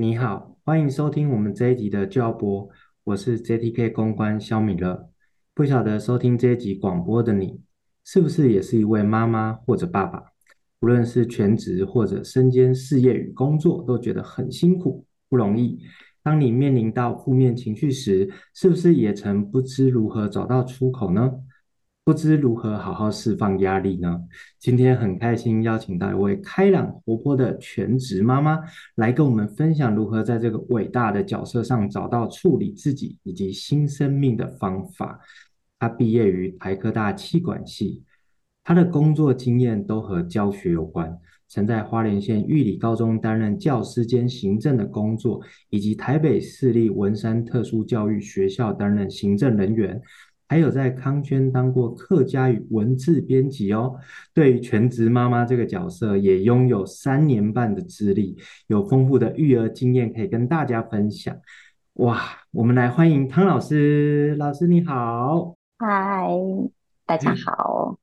你好，欢迎收听我们这一集的教播，我是 JTK 公关肖米勒。不晓得收听这一集广播的你，是不是也是一位妈妈或者爸爸？无论是全职或者身兼事业与工作，都觉得很辛苦，不容易。当你面临到负面情绪时，是不是也曾不知如何找到出口呢？不知如何好好释放压力呢？今天很开心邀请到一位开朗活泼的全职妈妈，来跟我们分享如何在这个伟大的角色上找到处理自己以及新生命的方法。她毕业于台科大气管系，她的工作经验都和教学有关，曾在花莲县玉里高中担任教师兼行政的工作，以及台北市立文山特殊教育学校担任行政人员。还有在康轩当过客家语文字编辑哦，对于全职妈妈这个角色也拥有三年半的资历，有丰富的育儿经验可以跟大家分享。哇，我们来欢迎汤老师，老师你好，嗨，大家好。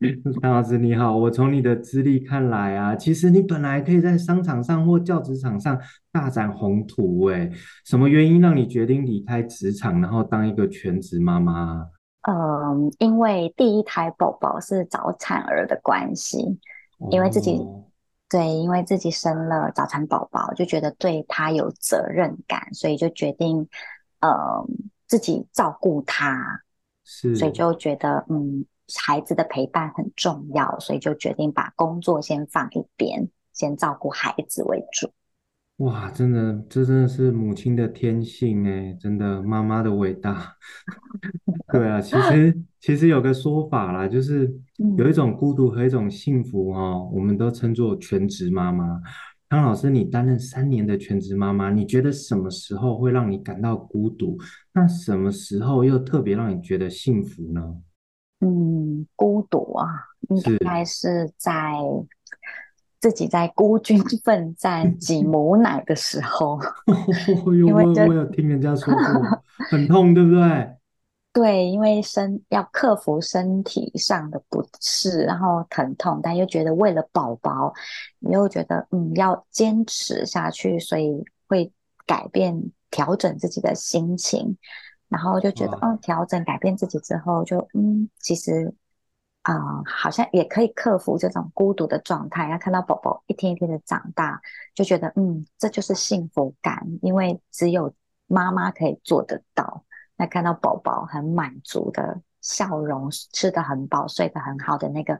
汤老师你好，我从你的资历看来啊，其实你本来可以在商场上或教职场上大展宏图诶，什么原因让你决定离开职场，然后当一个全职妈妈？嗯，因为第一胎宝宝是早产儿的关系，因为自己、哦、对，因为自己生了早产宝宝，就觉得对他有责任感，所以就决定嗯自己照顾他，是，所以就觉得嗯。孩子的陪伴很重要，所以就决定把工作先放一边，先照顾孩子为主。哇，真的，这真的是母亲的天性哎，真的，妈妈的伟大。对啊，其实其实有个说法啦，就是有一种孤独和一种幸福哦，我们都称作全职妈妈。汤老师，你担任三年的全职妈妈，你觉得什么时候会让你感到孤独？那什么时候又特别让你觉得幸福呢？嗯，孤独啊，应该是在自己在孤军奋战 挤母奶的时候，因为我有听人家说过，很痛，对不对？对，因为身要克服身体上的不适，然后疼痛，但又觉得为了宝宝，你又觉得嗯要坚持下去，所以会改变调整自己的心情。然后就觉得，嗯，调整改变自己之后就，就嗯，其实啊、呃，好像也可以克服这种孤独的状态。要看到宝宝一天一天的长大，就觉得，嗯，这就是幸福感，因为只有妈妈可以做得到。那看到宝宝很满足的笑容，吃得很饱，睡得很好的那个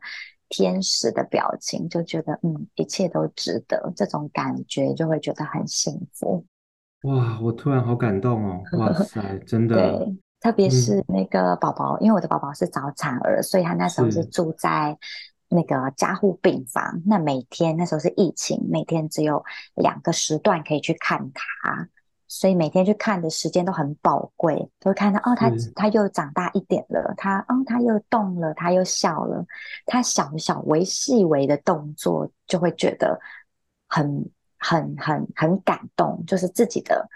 天使的表情，就觉得，嗯，一切都值得。这种感觉就会觉得很幸福。哇，我突然好感动哦！哇塞，真 的。对，特别是那个宝宝，嗯、因为我的宝宝是早产儿，所以他那时候是住在那个加护病房。那每天那时候是疫情，每天只有两个时段可以去看他，所以每天去看的时间都很宝贵，都会看到哦，他他又长大一点了，他哦他又动了，他又笑了，他小小微细微的动作就会觉得很。很很很感动，就是自己的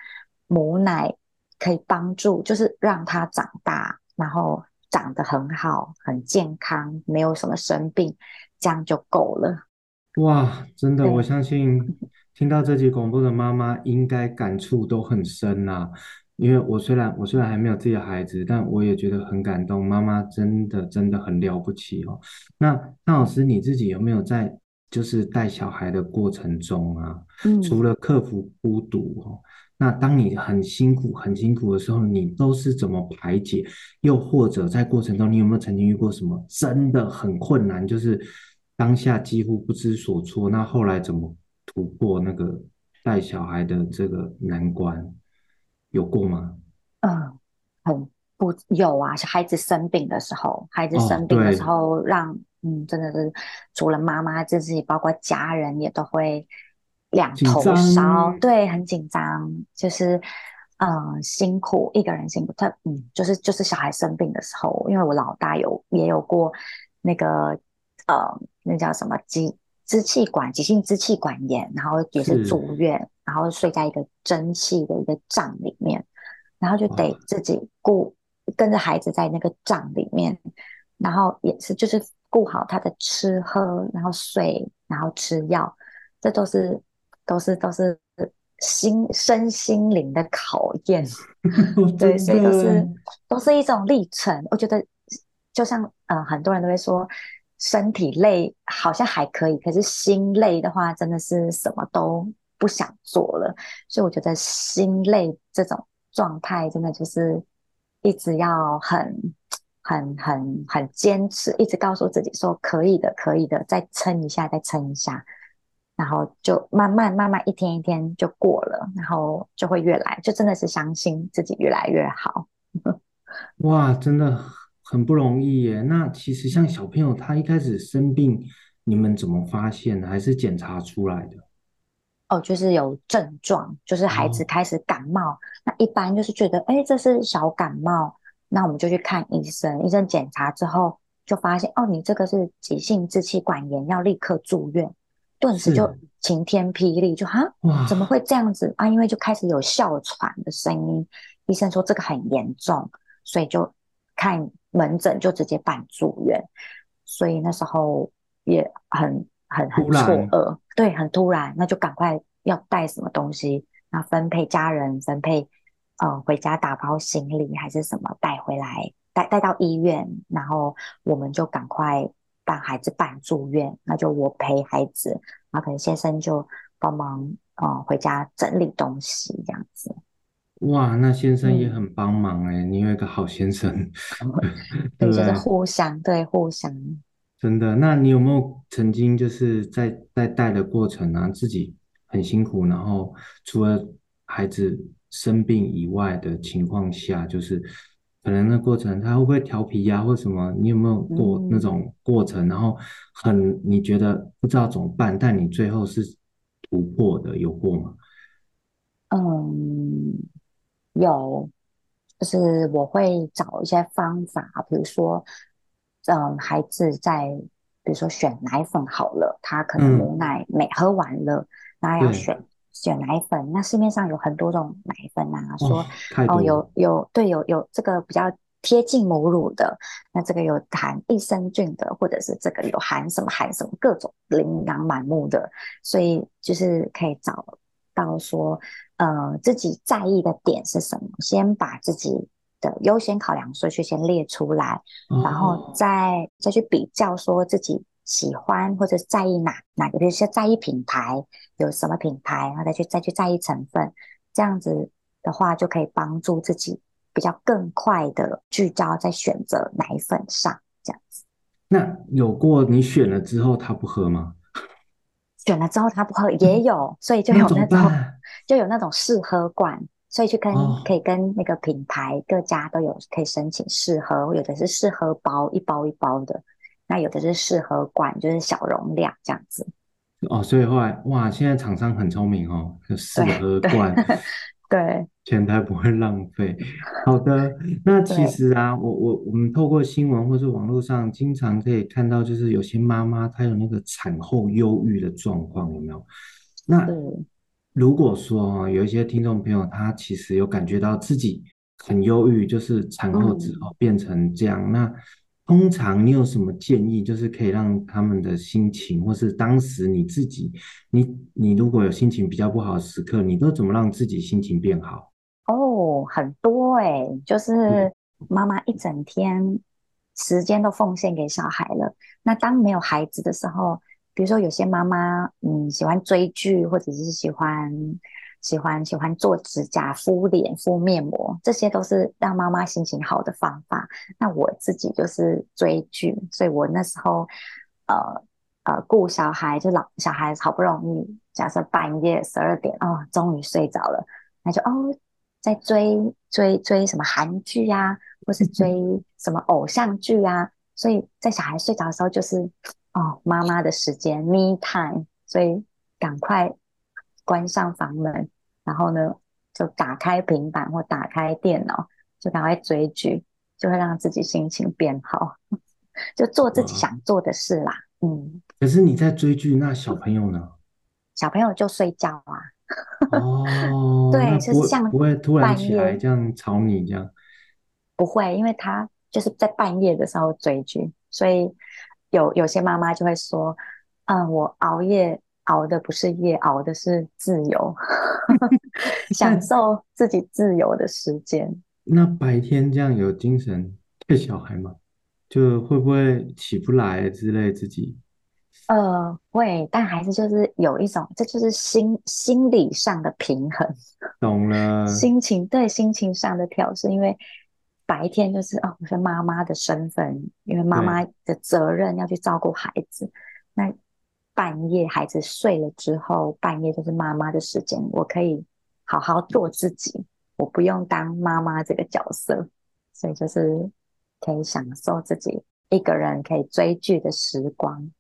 母奶可以帮助，就是让他长大，然后长得很好，很健康，没有什么生病，这样就够了。哇，真的，我相信听到这集广播的妈妈应该感触都很深呐、啊。因为我虽然我虽然还没有自己的孩子，但我也觉得很感动。妈妈真的真的很了不起哦。那那老师你自己有没有在就是带小孩的过程中啊，嗯，除了克服孤独哦，那当你很辛苦、很辛苦的时候，你都是怎么排解？又或者在过程中，你有没有曾经遇过什么真的很困难，就是当下几乎不知所措？那后来怎么突破那个带小孩的这个难关？有过吗？嗯，很不有啊。小孩子生病的时候，孩子生病的时候，哦、让。嗯，真的是除了妈妈自己，包括家人也都会两头烧，对，很紧张，就是嗯辛苦一个人辛苦。他嗯，就是就是小孩生病的时候，因为我老大有也有过那个呃，那叫什么急支气管急性支气管炎，然后也是住院，然后睡在一个蒸汽的一个帐里面，然后就得自己顾跟着孩子在那个帐里面，然后也是就是。顾好他的吃喝，然后睡，然后吃药，这都是都是都是心身心灵的考验。对，所以都是都是一种历程。我觉得，就像呃，很多人都会说，身体累好像还可以，可是心累的话，真的是什么都不想做了。所以我觉得心累这种状态，真的就是一直要很。很很很坚持，一直告诉自己说可以的，可以的，再撑一下，再撑一下，然后就慢慢慢慢一天一天就过了，然后就会越来，就真的是相信自己越来越好。哇，真的很不容易耶。那其实像小朋友他一开始生病，你们怎么发现的？还是检查出来的？哦，就是有症状，就是孩子开始感冒，哦、那一般就是觉得，哎，这是小感冒。那我们就去看医生，医生检查之后就发现，哦，你这个是急性支气管炎，要立刻住院，顿时就晴天霹雳，就哈，怎么会这样子啊？因为就开始有哮喘的声音，医生说这个很严重，所以就看门诊就直接办住院，所以那时候也很很很错愕，对，很突然，那就赶快要带什么东西，那分配家人，分配。呃，回家打包行李还是什么带回来，带带到医院，然后我们就赶快帮孩子办住院。那就我陪孩子，然后可能先生就帮忙呃回家整理东西这样子。哇，那先生也很帮忙哎，嗯、你有一个好先生，对，就是互相对互相。真的，那你有没有曾经就是在在带的过程啊，自己很辛苦，然后除了孩子。生病以外的情况下，就是可能那过程他会不会调皮呀、啊，或什么？你有没有过那种过程？嗯、然后很你觉得不知道怎么办，但你最后是突破的，有过吗？嗯，有，就是我会找一些方法，比如说，嗯，孩子在比如说选奶粉好了，他可能母奶没喝完了，那、嗯、要选。选奶粉，那市面上有很多种奶粉啊，说哦有有对有有这个比较贴近母乳的，那这个有含益生菌的，或者是这个有含什么含什么各种琳琅满目的，所以就是可以找到说，呃自己在意的点是什么，先把自己的优先考量顺序先列出来，哦、然后再再去比较说自己。喜欢或者在意哪哪个，比如说在意品牌，有什么品牌，然后再去再去在意成分，这样子的话就可以帮助自己比较更快的聚焦在选择奶粉上，这样子。那有过你选了之后他不喝吗？选了之后他不喝也有，所以就有那种那就有那种试喝罐，所以去跟、哦、可以跟那个品牌各家都有可以申请试喝，有的是试喝包，一包一包的。那有的是试喝罐，就是小容量这样子。哦，所以后来哇，现在厂商很聪明哦，就试喝罐，对，钱台不会浪费。好的，那其实啊，我我我们透过新闻或是网络上，经常可以看到，就是有些妈妈她有那个产后忧郁的状况，有没有？那如果说有一些听众朋友，他其实有感觉到自己很忧郁，就是产后之后变成这样，嗯、那。通常你有什么建议，就是可以让他们的心情，或是当时你自己，你你如果有心情比较不好的时刻，你都怎么让自己心情变好？哦，很多哎、欸，就是妈妈一整天时间都奉献给小孩了。那当没有孩子的时候，比如说有些妈妈，嗯，喜欢追剧，或者是喜欢喜欢喜欢做指甲、敷脸、敷面膜，这些都是让妈妈心情好的方法。那我自己就是追剧，所以我那时候，呃呃，顾小孩就老小孩好不容易，假设半夜十二点哦，终于睡着了，那就哦，在追追追什么韩剧啊，或是追什么偶像剧啊，所以在小孩睡着的时候就是。哦，妈妈的时间，me time，所以赶快关上房门，然后呢，就打开平板或打开电脑，就赶快追剧，就会让自己心情变好，就做自己想做的事啦。嗯。可是你在追剧，那小朋友呢？小朋友就睡觉啊。哦。对，就是像不会突然起来这样吵你这样。不会，因为他就是在半夜的时候追剧，所以。有有些妈妈就会说：“嗯，我熬夜熬的不是夜，熬的是自由，享 受自己自由的时间。”那白天这样有精神带小孩吗？就会不会起不来之类自己？呃，会，但还是就是有一种，这就是心心理上的平衡。懂了。心情，对，心情上的调适，因为。白天就是哦，我是妈妈的身份，因为妈妈的责任要去照顾孩子。那半夜孩子睡了之后，半夜就是妈妈的时间，我可以好好做自己，我不用当妈妈这个角色，所以就是可以享受自己一个人可以追剧的时光。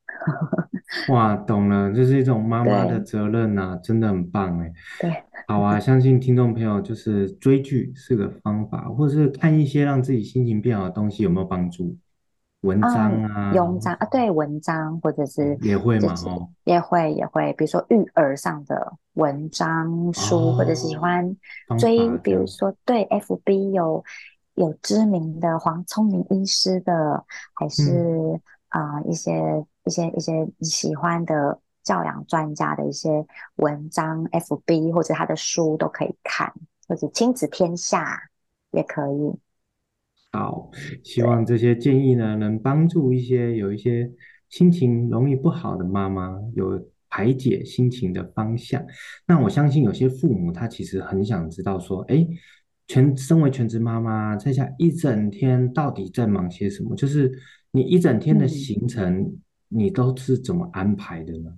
哇，懂了，这是一种妈妈的责任呐、啊，真的很棒哎。对，好啊，相信听众朋友就是追剧是个方法，或者是看一些让自己心情变好的东西，有没有帮助？文章啊，文、嗯、章啊，对，文章或者是也会嘛，哦，也会也会，比如说育儿上的文章书，哦、或者是喜欢追，比如说对，FB 有有知名的黄聪明医师的，还是啊、一些。一些一些喜欢的教养专家的一些文章，FB 或者他的书都可以看，或者亲子天下也可以。好，希望这些建议呢，能帮助一些有一些心情容易不好的妈妈有排解心情的方向。那我相信有些父母他其实很想知道说，哎，全身为全职妈妈，在家一整天到底在忙些什么？就是你一整天的行程。你都是怎么安排的呢？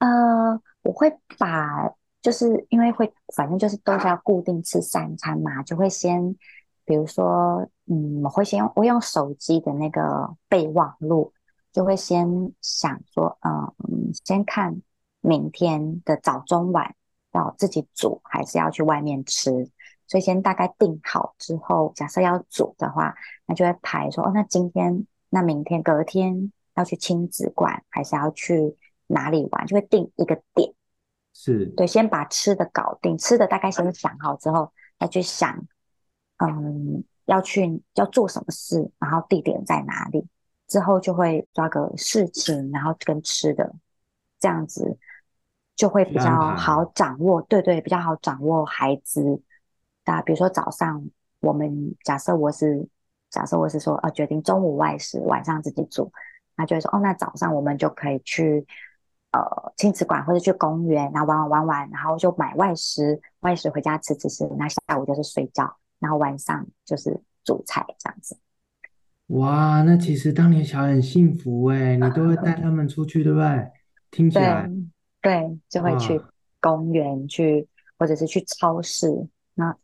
呃，我会把，就是因为会，反正就是都是要固定吃三餐嘛，就会先，比如说，嗯，我会先用，我用手机的那个备忘录，就会先想说，嗯，先看明天的早中晚要自己煮还是要去外面吃，所以先大概定好之后，假设要煮的话，那就会排说，哦，那今天，那明天，隔天。要去亲子馆还是要去哪里玩，就会定一个点，是对，先把吃的搞定，吃的大概先想好之后，再去想，嗯，要去要做什么事，然后地点在哪里，之后就会抓个事情，然后跟吃的这样子，就会比较好掌握，对对，比较好掌握孩子。那比如说早上，我们假设我是假设我是说，呃，决定中午外食，晚上自己煮。他就会说：“哦，那早上我们就可以去呃亲子馆或者去公园，然后玩玩玩玩，然后就买外食，外食回家吃吃吃。那下午就是睡觉，然后晚上就是煮菜这样子。”哇，那其实当年小孩很幸福哎，你都会带 他们出去，对不对？听起来对，对，就会去公园去，或者是去超市。那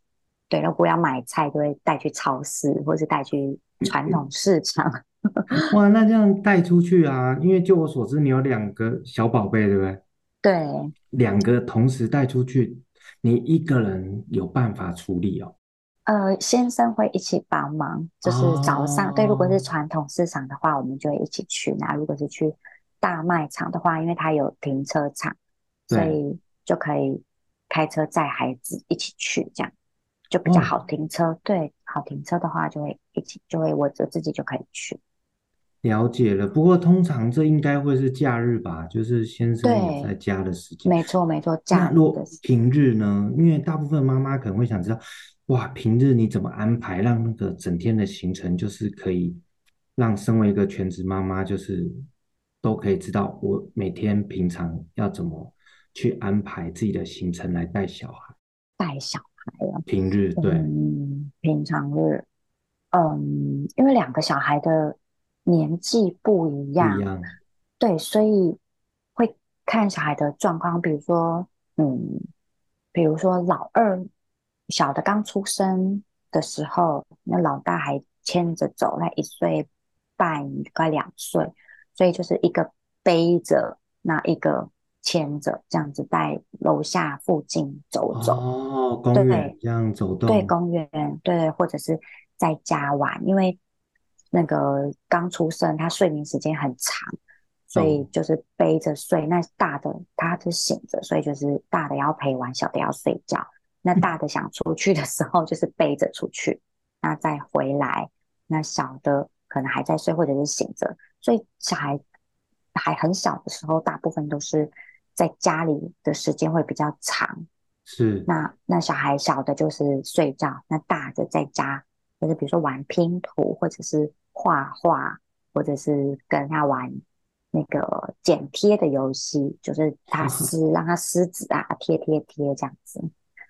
对，如果要买菜，就会带去超市，或者是带去传统市场。哇，那这样带出去啊？因为就我所知，你有两个小宝贝，对不对？对，两个同时带出去，你一个人有办法处理哦？呃，先生会一起帮忙，就是早上、哦、对。如果是传统市场的话，我们就会一起去。那如果是去大卖场的话，因为它有停车场，所以就可以开车载孩子一起去，这样就比较好停车。哦、对，好停车的话，就会一起，就会我就自己就可以去。了解了，不过通常这应该会是假日吧，就是先生也在家的时间。没错没错，假若平日呢？因为大部分妈妈可能会想知道，哇，平日你怎么安排，让那个整天的行程就是可以让身为一个全职妈妈就是都可以知道我每天平常要怎么去安排自己的行程来带小孩。带小孩啊，平日对，嗯，平常日，嗯，因为两个小孩的年纪不一样，一样，对，所以会看小孩的状况，比如说，嗯，比如说老二小的刚出生的时候，那老大还牵着走，那一岁半快两岁，所以就是一个背着，那一个。牵着这样子在楼下附近走走哦，公园这样走动，对，对公园，对，或者是在家玩，因为那个刚出生，他睡眠时间很长，所以就是背着睡。哦、那大的他是醒着，所以就是大的要陪玩，小的要睡觉。那大的想出去的时候，就是背着出去，那再回来，那小的可能还在睡或者是醒着，所以小孩还很小的时候，大部分都是。在家里的时间会比较长，是那那小孩小的就是睡觉，那大的在家就是比如说玩拼图，或者是画画，或者是跟他玩那个剪贴的游戏，就是他撕让他撕纸啊，贴贴贴这样子。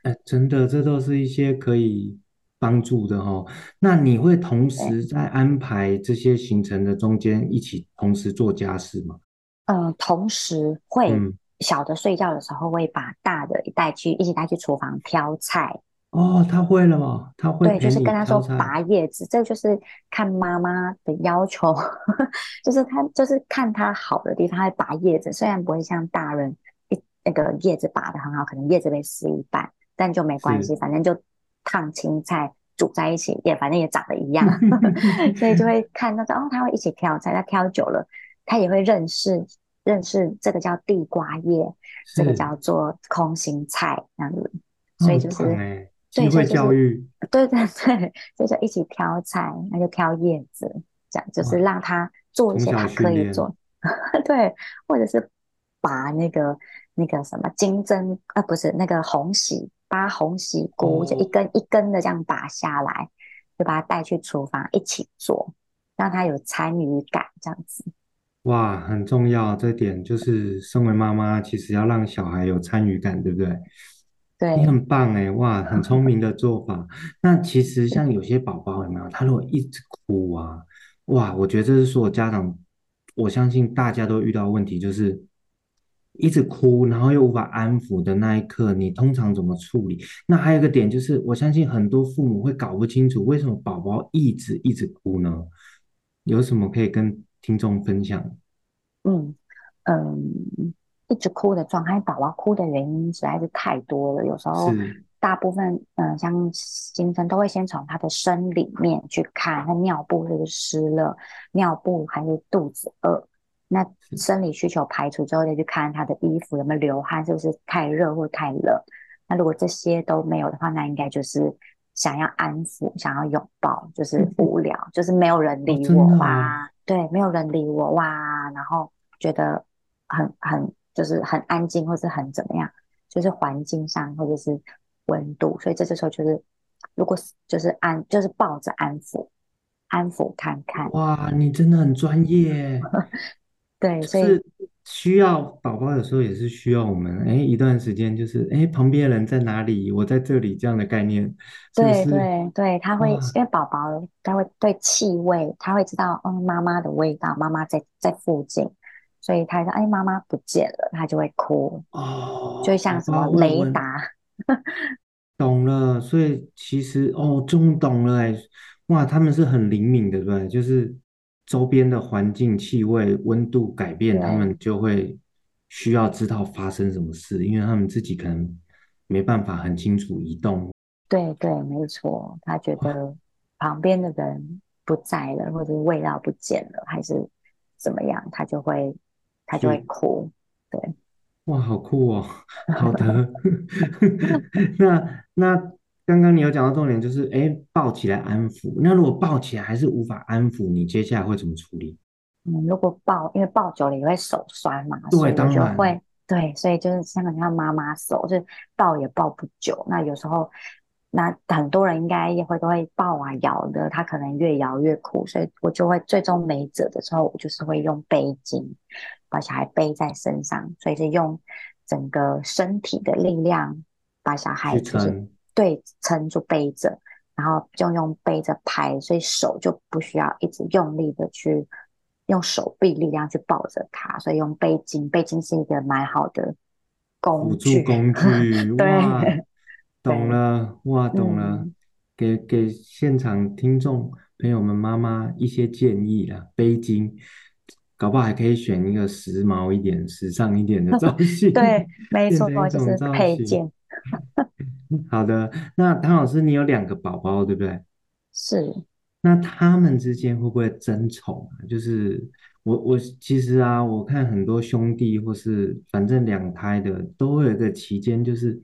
哎、欸，真的，这都是一些可以帮助的哦。那你会同时在安排这些行程的中间一起同时做家事吗？嗯、呃，同时会。嗯小的睡觉的时候，会把大的带去一起带去厨房挑菜。哦，他会了吗？他会对，就是跟他说拔叶子，这就是看妈妈的要求，就是他就是看他好的地方，他会拔叶子。虽然不会像大人一那个叶子拔得很好，可能叶子被撕一半，但就没关系，反正就烫青菜煮在一起，也反正也长得一样，所以就会看到哦，他会一起挑菜，他挑久了，他也会认识。认识这个叫地瓜叶，这个叫做空心菜，这样子，所以就是机会教育，对对对，就是一起挑菜，那就挑叶子，这样就是让他做一些他可以做，对，或者是拔那个那个什么金针啊，不是那个红喜，拔红喜菇，哦、就一根一根的这样拔下来，就把他带去厨房一起做，让他有参与感，这样子。哇，很重要，这点就是身为妈妈，其实要让小孩有参与感，对不对？对，你很棒哎，哇，很聪明的做法。那其实像有些宝宝有没有？他如果一直哭啊，哇，我觉得这是所有家长，我相信大家都遇到问题，就是一直哭，然后又无法安抚的那一刻，你通常怎么处理？那还有一个点就是，我相信很多父母会搞不清楚，为什么宝宝一直一直哭呢？有什么可以跟？听众分享，嗯嗯，一直哭的状态，宝宝哭的原因实在是太多了。有时候大部分，嗯、呃，像新生都会先从他的生理面去看，他尿布是不是湿了，尿布还是肚子饿。那生理需求排除之后，再去看他的衣服有没有流汗，是不是太热或太冷。那如果这些都没有的话，那应该就是想要安抚，想要拥抱，就是无聊，嗯、就是没有人理我吧。对，没有人理我哇，然后觉得很很就是很安静，或是很怎么样，就是环境上或者是温度，所以这这时候就是，如果是就是安就是抱着安抚，安抚看看。哇，你真的很专业。对，所以需要宝宝有时候也是需要我们哎一段时间，就是哎旁边的人在哪里，我在这里这样的概念。是不是？对对对，他会因为宝宝他会对气味，他会知道嗯妈妈的味道，妈妈在在附近，所以他说哎妈妈不见了，他就会哭哦，就像什么雷达。懂了，所以其实哦终于懂了哎，哇他们是很灵敏的对，就是。周边的环境、气味、温度改变，他们就会需要知道发生什么事，因为他们自己可能没办法很清楚移动。对对，没错，他觉得旁边的人不在了，或者是味道不见了，还是怎么样，他就会他就会哭。对，哇，好酷哦！好的，那 那。刚刚你有讲到重点，就是哎，抱起来安抚。那如果抱起来还是无法安抚，你接下来会怎么处理？嗯，如果抱，因为抱久了也会手酸嘛，对，所以就会对，所以就是像人家妈妈手，就是抱也抱不久。那有时候那很多人应该也会都会抱啊摇的，他可能越摇越哭，所以我就会最终没辙的时候，我就是会用背巾把小孩背在身上，所以是用整个身体的力量把小孩就是对撑住背着，然后就用背着拍，所以手就不需要一直用力的去用手臂力量去抱着他，所以用背巾，背巾是一个蛮好的工具，工具，对。懂了，哇，懂了，嗯、给给现场听众朋友们妈妈一些建议啦。背巾，搞不好还可以选一个时髦一点、时尚一点的造 型。对，没错，就是配件。好的，那唐老师，你有两个宝宝，对不对？是。那他们之间会不会争宠啊？就是我我其实啊，我看很多兄弟或是反正两胎的，都会有一个期间，就是。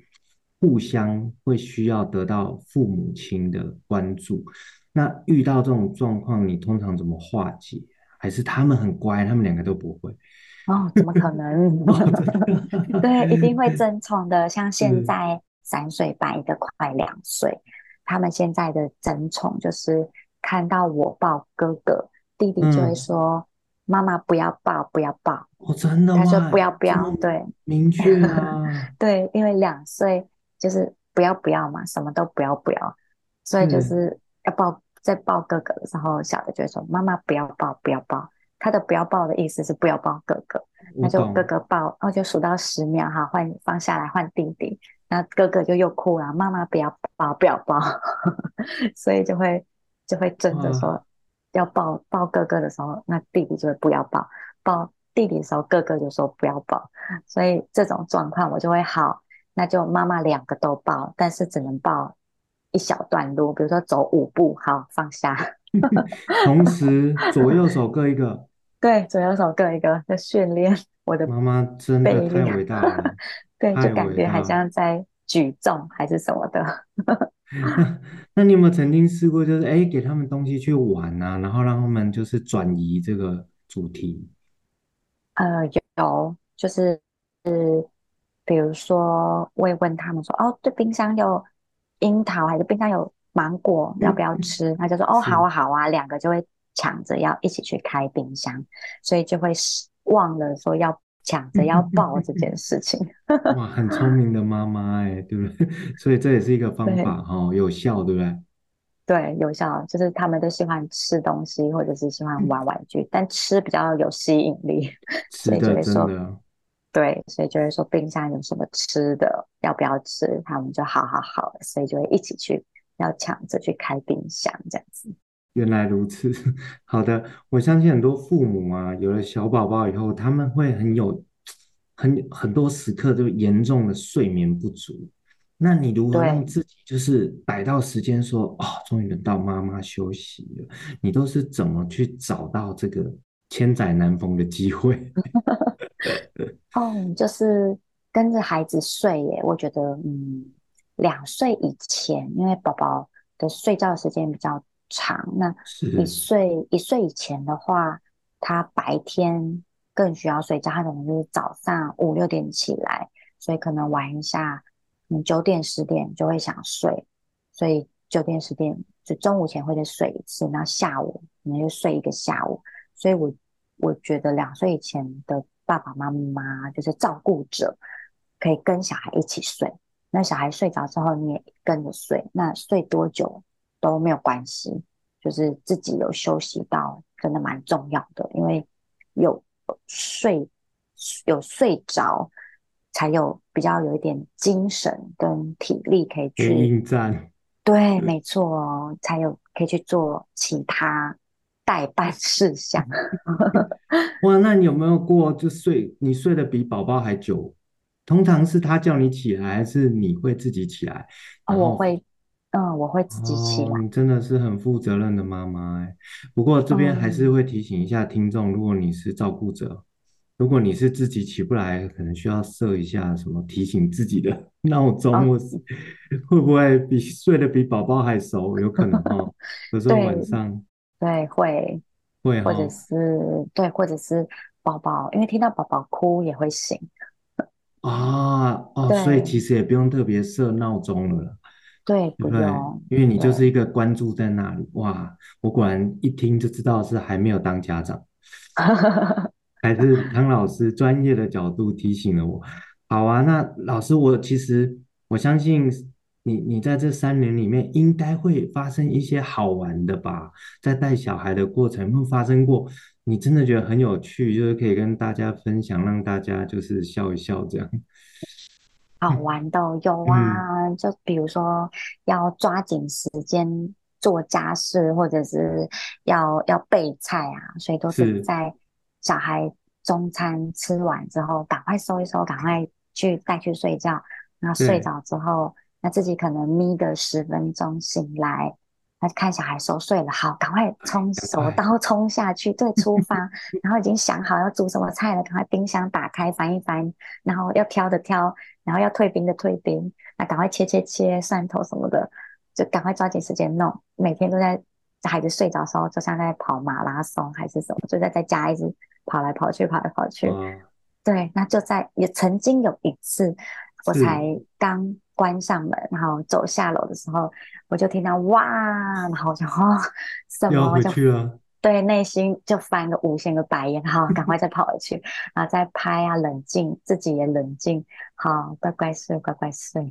互相会需要得到父母亲的关注，那遇到这种状况，你通常怎么化解？还是他们很乖，他们两个都不会？哦，怎么可能？对，一定会争宠的。像现在三岁半的快两岁，他们现在的争宠就是看到我抱哥哥，弟弟就会说：“嗯、妈妈不要抱，不要抱。”哦，真的？他说：“不要，不要。”对，明确啊。对，因为两岁。就是不要不要嘛，什么都不要不要，所以就是要抱，在抱哥哥的时候，小的就会说：“妈妈不要抱，不要抱。”他的“不要抱”的意思是不要抱哥哥，那就哥哥抱，然后就数到十秒，哈，换放下来换弟弟，那哥哥就又哭了，妈妈不要抱，不要抱，所以就会就会争着说要抱抱哥哥的时候，那弟弟就会不要抱，抱弟弟的时候，哥哥就说不要抱，所以这种状况我就会好。那就妈妈两个都抱，但是只能抱一小段路，比如说走五步，好，放下。同时左右手各一个。对，左右手各一个，在训练我的妈妈真的太伟大了。对，就感觉好像在举重还是什么的。那你有没有曾经试过，就是哎，给他们东西去玩啊，然后让他们就是转移这个主题？呃，有，就是是。比如说，我也问他们说：“哦，这冰箱有樱桃，还是冰箱有芒果，要不要吃？”他、嗯、就说：“哦，好啊，好啊。”两个就会抢着要一起去开冰箱，所以就会忘了说要抢着 要抱这件事情。哇，很聪明的妈妈哎，对不对？所以这也是一个方法哈、哦，有效，对不对？对，有效，就是他们都喜欢吃东西，或者是喜欢玩玩具，嗯、但吃比较有吸引力，所以就会说。对，所以就会说冰箱有什么吃的，要不要吃？他们就好好好，所以就会一起去，要抢着去开冰箱这样子。原来如此，好的，我相信很多父母啊，有了小宝宝以后，他们会很有很很多时刻都严重的睡眠不足。那你如何让自己就是摆到时间说，哦，终于轮到妈妈休息了？你都是怎么去找到这个千载难逢的机会？哦，就是跟着孩子睡耶。我觉得，嗯，两岁以前，因为宝宝的睡觉时间比较长，那一岁一岁以前的话，他白天更需要睡觉，他可能就是早上五六点起来，所以可能玩一下，嗯，九点十点就会想睡，所以九点十点就中午前会再睡一次，那下午可能就睡一个下午，所以我我觉得两岁以前的。爸爸妈妈就是照顾者，可以跟小孩一起睡。那小孩睡着之后，你也跟着睡。那睡多久都没有关系，就是自己有休息到，真的蛮重要的。因为有睡，有睡着，才有比较有一点精神跟体力可以去应战。对，没错，才有可以去做其他。待办事项。哇，那你有没有过就睡你睡得比宝宝还久？通常是他叫你起来，还是你会自己起来？哦、我会，嗯，我会自己起来。真的是很负责任的妈妈哎。不过这边还是会提醒一下听众，如果你是照顾者，嗯、如果你是自己起不来，可能需要设一下什么提醒自己的闹钟，哦、或是 会不会比睡得比宝宝还熟？有可能哦，有时候晚上。对，会，会，或者是对，或者是宝宝，因为听到宝宝哭也会醒。啊，哦，所以其实也不用特别设闹钟了，对，对不对？因为你就是一个关注在那里，哇！我果然一听就知道是还没有当家长，还是唐老师专业的角度提醒了我。好啊，那老师，我其实我相信你，你在这三年里面应该会发生一些好玩的吧？在带小孩的过程，有没有发生过？你真的觉得很有趣，就是可以跟大家分享，让大家就是笑一笑这样。好玩的有啊，嗯、就比如说要抓紧时间做家事，或者是要要备菜啊，所以都是在小孩中餐吃完之后，赶快收一收，赶快去带去睡觉。然后睡着之后，那自己可能眯个十分钟，醒来。他看小孩熟睡了，好，赶快冲 手刀冲下去，对，出发，然后已经想好要煮什么菜了，赶快冰箱打开翻一翻，然后要挑的挑，然后要退冰的退冰，那赶快切切切蒜头什么的，就赶快抓紧时间弄。每天都在孩子睡着的时候，就像在跑马拉松还是什么，就在在家一直跑来跑去，跑来跑去。嗯、对，那就在也曾经有一次，我才刚。关上门，然后走下楼的时候，我就听到哇，然后我就哦，什么我就对内心就翻个无限个白眼，好，赶快再跑回去，然后再拍啊，冷静，自己也冷静，好，乖乖睡，乖乖睡。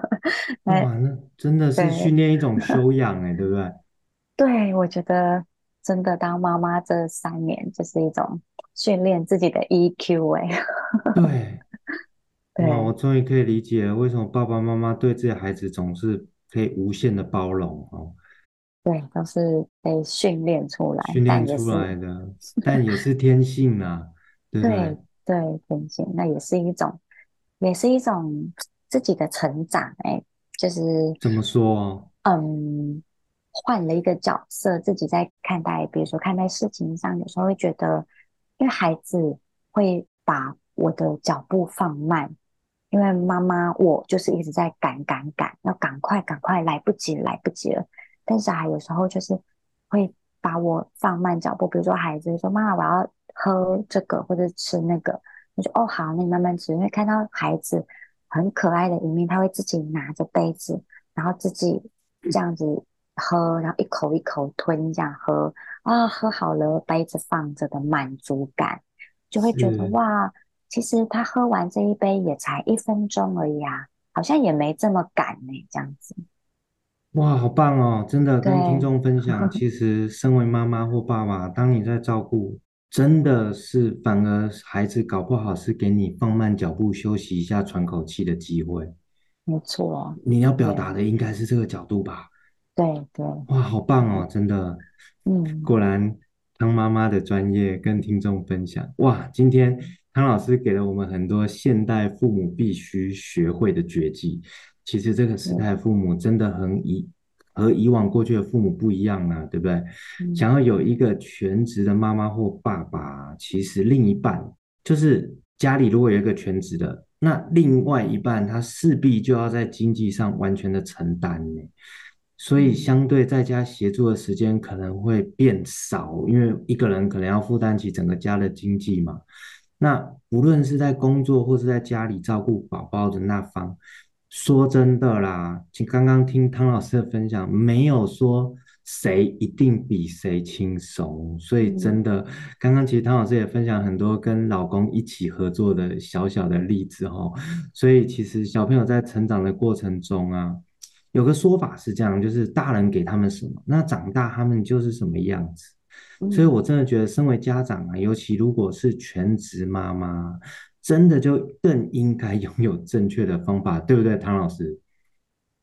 哇，那真的是训练一种修养哎，对不对？对，我觉得真的当妈妈这三年就是一种训练自己的 EQ 哎。对。哇，我终于可以理解了为什么爸爸妈妈对自己的孩子总是可以无限的包容哦。对，都是被训练出来，训练出来的，但也是天性啊，对不对？对，对，天性，那也是一种，也是一种自己的成长哎，就是怎么说？嗯，换了一个角色，自己在看待，比如说看待事情上，有时候会觉得，因为孩子会把我的脚步放慢。因为妈妈，我就是一直在赶赶赶，要赶快赶快，来不及来不及了。但小孩有时候就是会把我放慢脚步，比如说孩子说：“妈妈，我要喝这个或者吃那个。”我说：“哦，好，那你慢慢吃。”因为看到孩子很可爱的一面，他会自己拿着杯子，然后自己这样子喝，然后一口一口吞这样喝啊，喝好了，杯子放着的满足感，就会觉得哇。其实他喝完这一杯也才一分钟而已啊，好像也没这么赶呢，这样子。哇，好棒哦！真的跟听众分享，其实身为妈妈或爸爸，当你在照顾，真的是反而孩子搞不好是给你放慢脚步、休息一下、喘口气的机会。没错，你要表达的应该是这个角度吧？对对。哇，好棒哦！真的，嗯，果然当妈妈的专业跟听众分享。哇，今天。汤老师给了我们很多现代父母必须学会的绝技。其实这个时代父母真的很以和以往过去的父母不一样啊，对不对？嗯、想要有一个全职的妈妈或爸爸，其实另一半就是家里如果有一个全职的，那另外一半他势必就要在经济上完全的承担呢。所以相对在家协助的时间可能会变少，因为一个人可能要负担起整个家的经济嘛。那无论是在工作或是在家里照顾宝宝的那方，说真的啦，请刚刚听汤老师的分享，没有说谁一定比谁轻松，所以真的，刚刚其实汤老师也分享很多跟老公一起合作的小小的例子哈，所以其实小朋友在成长的过程中啊，有个说法是这样，就是大人给他们什么，那长大他们就是什么样子。所以，我真的觉得，身为家长啊，尤其如果是全职妈妈，真的就更应该 拥有正确的方法，对不对，唐老师？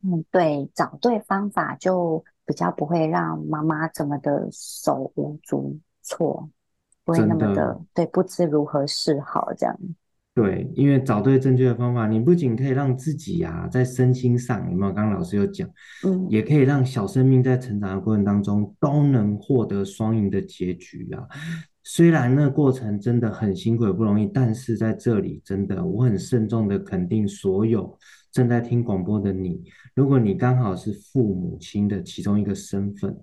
嗯，对，找对方法就比较不会让妈妈这么的手无足措，不会那么的，的对，不知如何是好这样。对，因为找对正确的方法，你不仅可以让自己啊在身心上有没有？刚刚老师有讲，嗯，也可以让小生命在成长的过程当中都能获得双赢的结局啊。虽然那过程真的很辛苦也不容易，但是在这里真的我很慎重的肯定所有正在听广播的你，如果你刚好是父母亲的其中一个身份，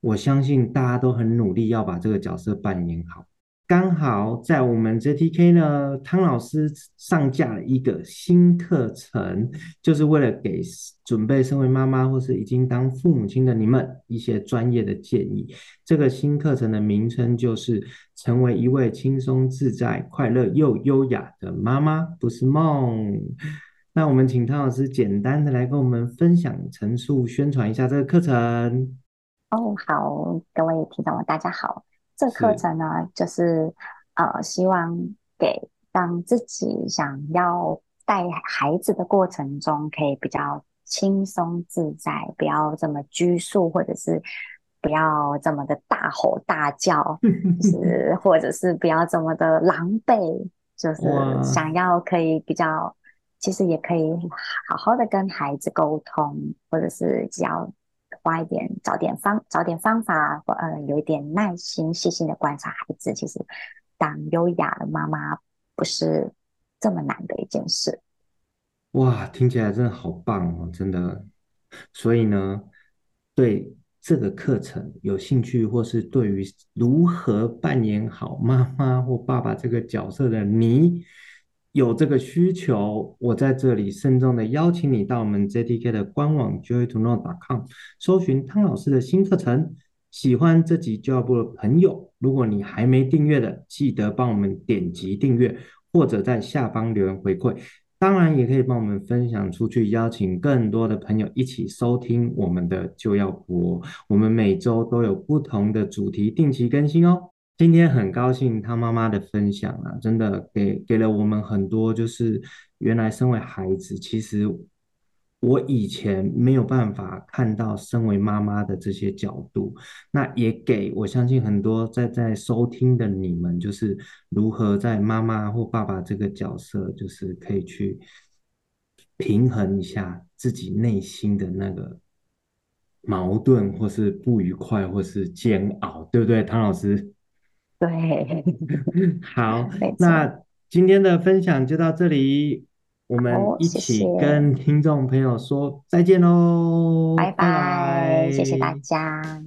我相信大家都很努力要把这个角色扮演好。刚好在我们 JTK 呢，汤老师上架了一个新课程，就是为了给准备身为妈妈或是已经当父母亲的你们一些专业的建议。这个新课程的名称就是成为一位轻松自在、快乐又优雅的妈妈，不是梦。那我们请汤老师简单的来跟我们分享、陈述、宣传一下这个课程。哦，好，各位听众，大家好。这课程呢，是就是呃，希望给当自己想要带孩子的过程中，可以比较轻松自在，不要这么拘束，或者是不要这么的大吼大叫，就是或者是不要这么的狼狈，就是想要可以比较，其实也可以好好的跟孩子沟通，或者是只要。花一点，找点方，找点方法，或呃，有一点耐心，细心的观察孩子。其实，当优雅的妈妈不是这么难的一件事。哇，听起来真的好棒哦，真的。所以呢，对这个课程有兴趣，或是对于如何扮演好妈妈或爸爸这个角色的你，有这个需求，我在这里慎重的邀请你到我们 JTK 的官网 joytoknow.com 搜寻汤老师的新课程。喜欢这集教育部的朋友，如果你还没订阅的，记得帮我们点击订阅，或者在下方留言回馈。当然，也可以帮我们分享出去，邀请更多的朋友一起收听我们的就要播。我们每周都有不同的主题，定期更新哦。今天很高兴他妈妈的分享啊，真的给给了我们很多，就是原来身为孩子，其实我以前没有办法看到身为妈妈的这些角度，那也给我相信很多在在收听的你们，就是如何在妈妈或爸爸这个角色，就是可以去平衡一下自己内心的那个矛盾，或是不愉快，或是煎熬，对不对，唐老师？对，好，那今天的分享就到这里，我们一起跟听众朋友说再见喽，拜拜，谢谢大家。